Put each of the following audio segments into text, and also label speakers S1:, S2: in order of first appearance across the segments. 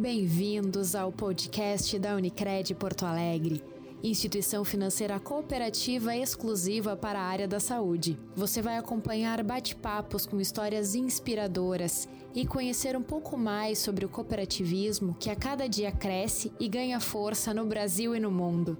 S1: Bem-vindos ao podcast da Unicred Porto Alegre, instituição financeira cooperativa exclusiva para a área da saúde. Você vai acompanhar bate-papos com histórias inspiradoras e conhecer um pouco mais sobre o cooperativismo que a cada dia cresce e ganha força no Brasil e no mundo.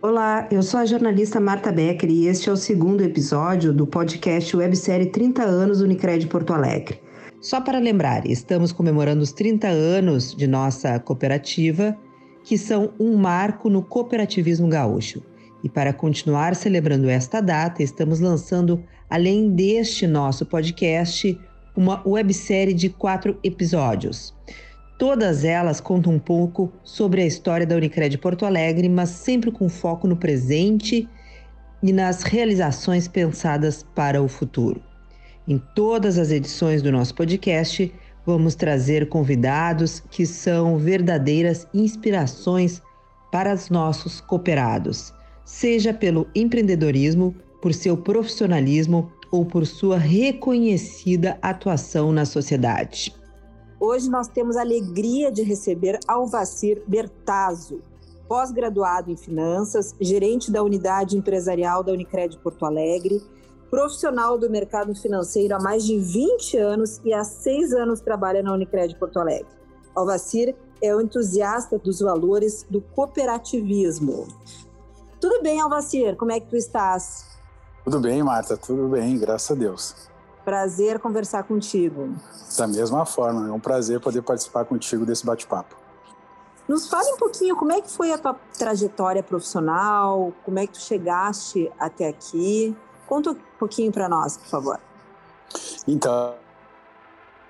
S2: Olá, eu sou a jornalista Marta Becker e este é o segundo episódio do podcast websérie 30 anos Unicred Porto Alegre. Só para lembrar, estamos comemorando os 30 anos de nossa cooperativa, que são um marco no cooperativismo gaúcho. E para continuar celebrando esta data, estamos lançando, além deste nosso podcast, uma websérie de quatro episódios. Todas elas contam um pouco sobre a história da Unicred Porto Alegre, mas sempre com foco no presente e nas realizações pensadas para o futuro. Em todas as edições do nosso podcast, vamos trazer convidados que são verdadeiras inspirações para os nossos cooperados, seja pelo empreendedorismo, por seu profissionalismo ou por sua reconhecida atuação na sociedade.
S3: Hoje nós temos a alegria de receber Alvacir Bertazzo, pós-graduado em finanças, gerente da unidade empresarial da Unicred Porto Alegre, profissional do mercado financeiro há mais de 20 anos e há seis anos trabalha na Unicred Porto Alegre. Alvacir é o entusiasta dos valores do cooperativismo. Tudo bem, Alvacir? Como é que tu estás?
S4: Tudo bem, Marta, tudo bem, graças a Deus.
S3: Prazer conversar contigo.
S4: Da mesma forma, é um prazer poder participar contigo desse bate-papo.
S3: Nos fale um pouquinho como é que foi a tua trajetória profissional, como é que tu chegaste até aqui Conta um pouquinho para nós, por favor.
S4: Então,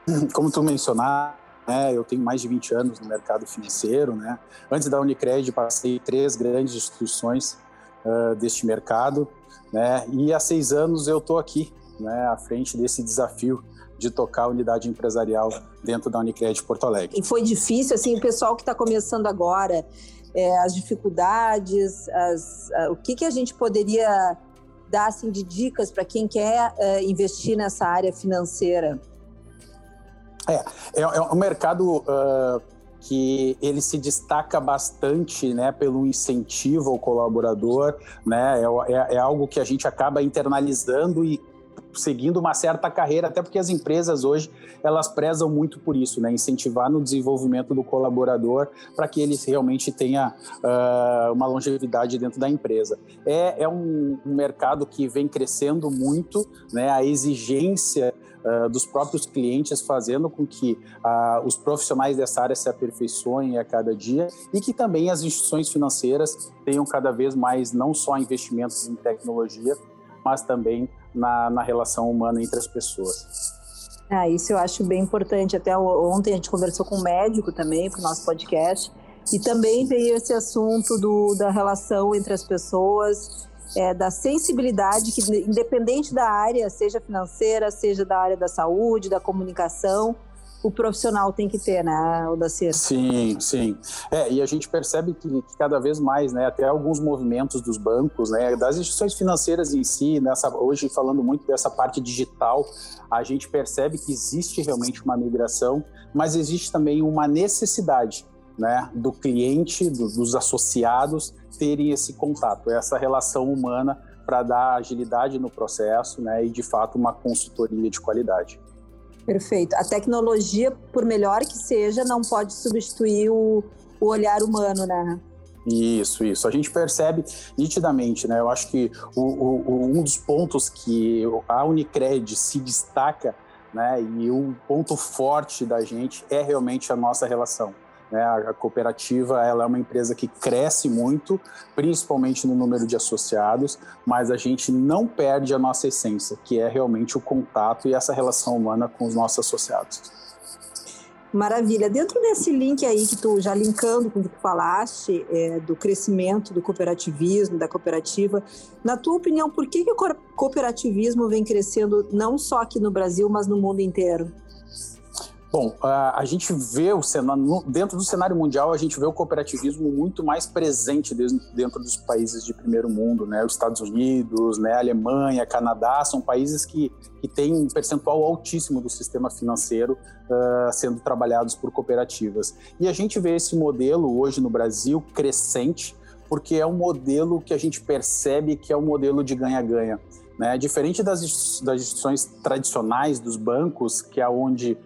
S4: como tu mencionar, né, eu tenho mais de 20 anos no mercado financeiro. Né? Antes da Unicred, passei três grandes instituições uh, deste mercado. Né? E há seis anos eu estou aqui, né, à frente desse desafio de tocar a unidade empresarial dentro da Unicred Porto Alegre.
S3: E foi difícil, assim, o pessoal que está começando agora, é, as dificuldades, as, o que, que a gente poderia dar assim, de dicas para quem quer uh, investir nessa área financeira?
S4: É, é, é um mercado uh, que ele se destaca bastante né, pelo incentivo ao colaborador, né, é, é, é algo que a gente acaba internalizando e seguindo uma certa carreira, até porque as empresas hoje elas prezam muito por isso, né? Incentivar no desenvolvimento do colaborador para que ele realmente tenha uh, uma longevidade dentro da empresa. É, é um, um, mercado que vem crescendo muito, né? A exigência uh, dos próprios clientes fazendo com que uh, os profissionais dessa área se aperfeiçoem a cada dia e que também as instituições financeiras tenham cada vez mais não só investimentos em tecnologia, mas também na, na relação humana entre as pessoas.
S3: Ah, isso eu acho bem importante. Até ontem a gente conversou com um médico também para o nosso podcast e também veio esse assunto do, da relação entre as pessoas, é, da sensibilidade que, independente da área, seja financeira, seja da área da saúde, da comunicação, o profissional tem que ter, né, Odacir?
S4: Sim, sim. É, e a gente percebe que, que, cada vez mais, né, até alguns movimentos dos bancos, né, das instituições financeiras em si, nessa, hoje falando muito dessa parte digital, a gente percebe que existe realmente uma migração, mas existe também uma necessidade né, do cliente, do, dos associados terem esse contato, essa relação humana para dar agilidade no processo né, e, de fato, uma consultoria de qualidade.
S3: Perfeito. A tecnologia, por melhor que seja, não pode substituir o, o olhar humano, né?
S4: Isso, isso. A gente percebe nitidamente, né? Eu acho que o, o, um dos pontos que a Unicred se destaca, né? E o ponto forte da gente é realmente a nossa relação. Né? A cooperativa ela é uma empresa que cresce muito, principalmente no número de associados, mas a gente não perde a nossa essência, que é realmente o contato e essa relação humana com os nossos associados.
S3: Maravilha. Dentro desse link aí que tu já linkando com o que tu falaste é, do crescimento do cooperativismo, da cooperativa, na tua opinião, por que, que o cooperativismo vem crescendo não só aqui no Brasil, mas no mundo inteiro?
S4: Bom, a gente vê o cenário, dentro do cenário mundial, a gente vê o cooperativismo muito mais presente dentro dos países de primeiro mundo, né? Os Estados Unidos, né? Alemanha, Canadá, são países que, que têm um percentual altíssimo do sistema financeiro uh, sendo trabalhados por cooperativas. E a gente vê esse modelo hoje no Brasil crescente, porque é um modelo que a gente percebe que é um modelo de ganha-ganha. Né? Diferente das, das instituições tradicionais dos bancos, que é onde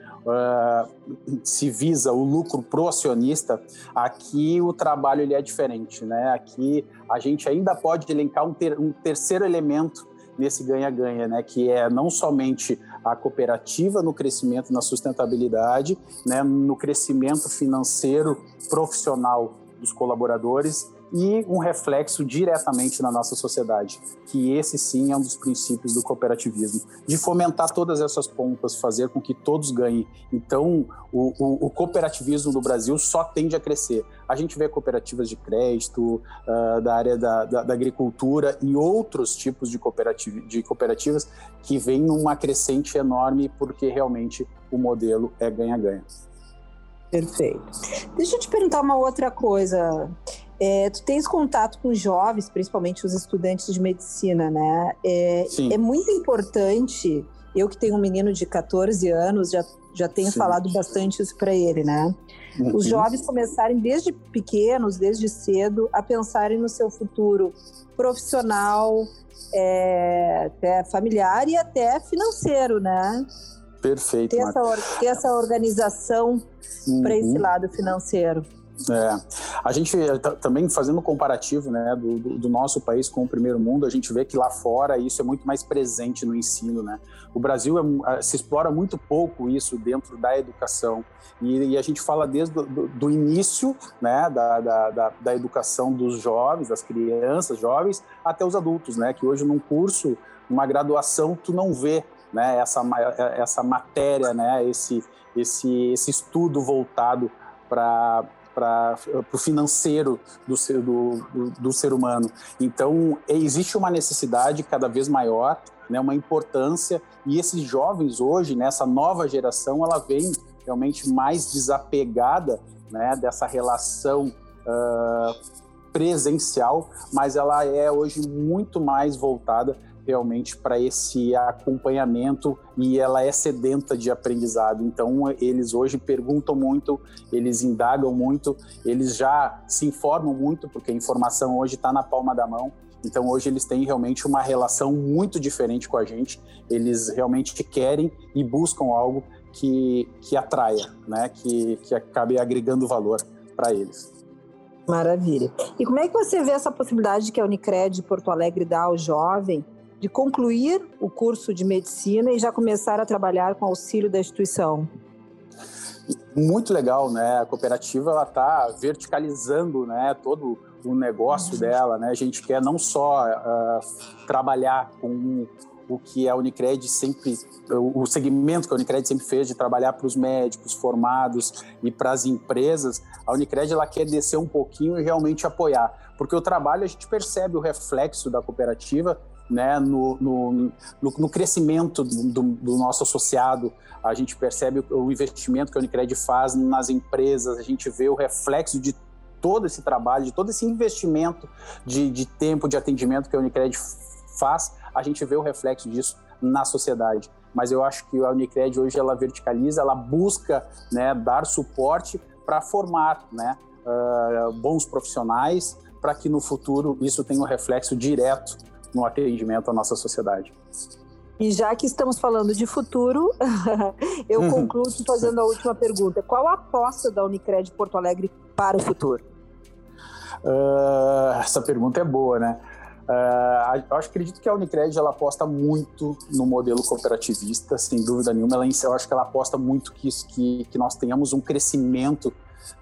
S4: se visa o lucro pro acionista, aqui o trabalho ele é diferente, né? Aqui a gente ainda pode elencar um, ter, um terceiro elemento nesse ganha-ganha, né? Que é não somente a cooperativa no crescimento, na sustentabilidade, né? No crescimento financeiro profissional dos colaboradores e um reflexo diretamente na nossa sociedade, que esse sim é um dos princípios do cooperativismo, de fomentar todas essas pontas, fazer com que todos ganhem. Então, o, o, o cooperativismo no Brasil só tende a crescer. A gente vê cooperativas de crédito, uh, da área da, da, da, agricultura e outros tipos de, de cooperativas que vêm numa crescente enorme porque realmente o modelo é ganha-ganha.
S3: Perfeito. Deixa eu te perguntar uma outra coisa. É, tu tens contato com jovens, principalmente os estudantes de medicina, né? É, é muito importante. Eu que tenho um menino de 14 anos, já, já tenho Sim. falado bastante isso para ele, né? Uhum. Os jovens começarem desde pequenos, desde cedo, a pensarem no seu futuro profissional, é, até familiar e até financeiro, né?
S4: Perfeito.
S3: Ter, essa, ter essa organização uhum. para esse lado financeiro.
S4: É, a gente eh, também fazendo um comparativo né, do, do, do, nosso país com o primeiro mundo, a gente vê que lá fora isso é muito mais presente no ensino. Né? O Brasil é, se explora muito pouco isso dentro da educação. E, e a gente fala desde do, do início né, da, da, da, da, educação dos jovens, das crianças, jovens, até os adultos, né? que hoje num curso, uma graduação, tu não vê né, essa, essa matéria, né, esse, esse, esse estudo voltado para para o financeiro do ser, do, do, do, ser humano. Então, existe uma necessidade cada vez maior, né, uma importância, e esses jovens hoje, nessa nova geração, ela vem realmente mais desapegada né, dessa relação uh, presencial, mas ela é hoje muito mais voltada realmente para esse acompanhamento e ela é sedenta de aprendizado. Então, eles hoje perguntam muito, eles indagam muito, eles já se informam muito, porque a informação hoje está na palma da mão. Então, hoje eles têm realmente uma relação muito diferente com a gente. Eles realmente querem e buscam algo que, que atraia, né? que, que acabe agregando valor para eles.
S3: Maravilha. E como é que você vê essa possibilidade que a Unicred Porto Alegre dá ao jovem de concluir o curso de medicina e já começar a trabalhar com auxílio da instituição?
S4: Muito legal, né? A cooperativa ela está verticalizando, né, todo o negócio uhum. dela, né? A gente quer não só uh, trabalhar com o que a Unicred sempre, o segmento que a Unicred sempre fez de trabalhar para os médicos formados e para as empresas, a Unicred ela quer descer um pouquinho e realmente apoiar, porque o trabalho a gente percebe o reflexo da cooperativa né, no, no, no, no crescimento do, do, nosso associado. A gente percebe o investimento que a Unicred faz nas empresas, a gente vê o reflexo de todo esse trabalho, de todo esse investimento de, de tempo de atendimento que a Unicred faz, a gente vê o reflexo disso na sociedade. Mas eu acho que a Unicred hoje ela verticaliza, ela busca né, dar suporte para formar né, uh, bons profissionais, para que no futuro isso tenha um reflexo direto no atendimento à nossa sociedade.
S3: E já que estamos falando de futuro, eu uhum. concluo fazendo a última pergunta. Qual a aposta da Unicred Porto Alegre para o futuro?
S4: Uh, essa pergunta é boa, né? Uh, eu acho, acredito que a Unicred ela aposta muito no modelo cooperativista, sem dúvida nenhuma. Ela, eu acho que ela aposta muito que, isso, que, que nós tenhamos um crescimento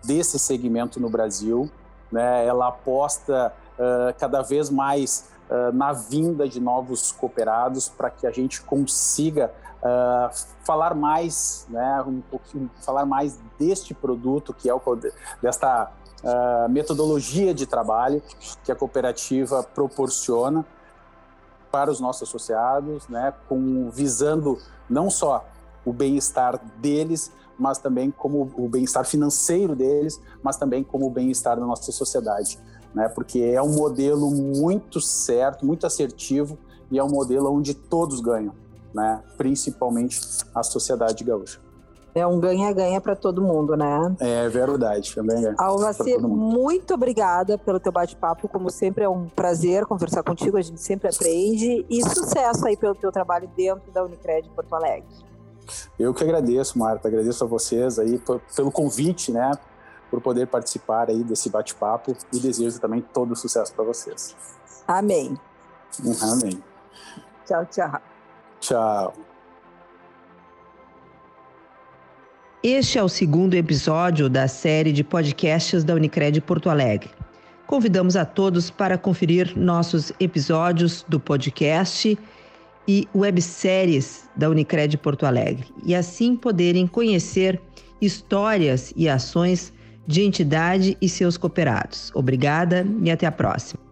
S4: desse segmento no Brasil. Né? Ela aposta uh, cada vez mais uh, na vinda de novos cooperados para que a gente consiga uh, falar mais, né, um pouquinho, falar mais deste produto que é o desta uh, metodologia de trabalho que a cooperativa proporciona para os nossos associados, né, com visando não só o bem-estar deles, mas também como o bem-estar financeiro deles, mas também como o bem-estar da nossa sociedade, né? Porque é um modelo muito certo, muito assertivo e é um modelo onde todos ganham, né? Principalmente a sociedade gaúcha.
S3: É um ganha-ganha para todo mundo, né?
S4: É verdade, é ganha-ganha.
S3: Alvaci, muito obrigada pelo teu bate-papo. Como sempre, é um prazer conversar contigo. A gente sempre aprende. E sucesso aí pelo teu trabalho dentro da Unicred Porto Alegre.
S4: Eu que agradeço, Marta. Agradeço a vocês aí pelo convite, né? Por poder participar aí desse bate-papo e desejo também todo o sucesso para vocês.
S3: Amém.
S4: Amém.
S3: Tchau, tchau.
S4: Tchau.
S2: Este é o segundo episódio da série de podcasts da Unicred Porto Alegre. Convidamos a todos para conferir nossos episódios do podcast e webséries da Unicred Porto Alegre e assim poderem conhecer histórias e ações de entidade e seus cooperados. Obrigada e até a próxima.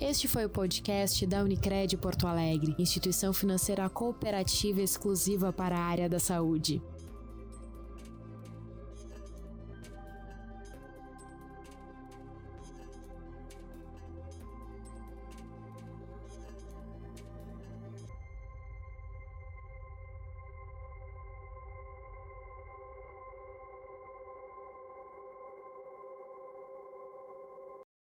S1: Este foi o podcast da Unicred Porto Alegre, instituição financeira cooperativa exclusiva para a área da saúde.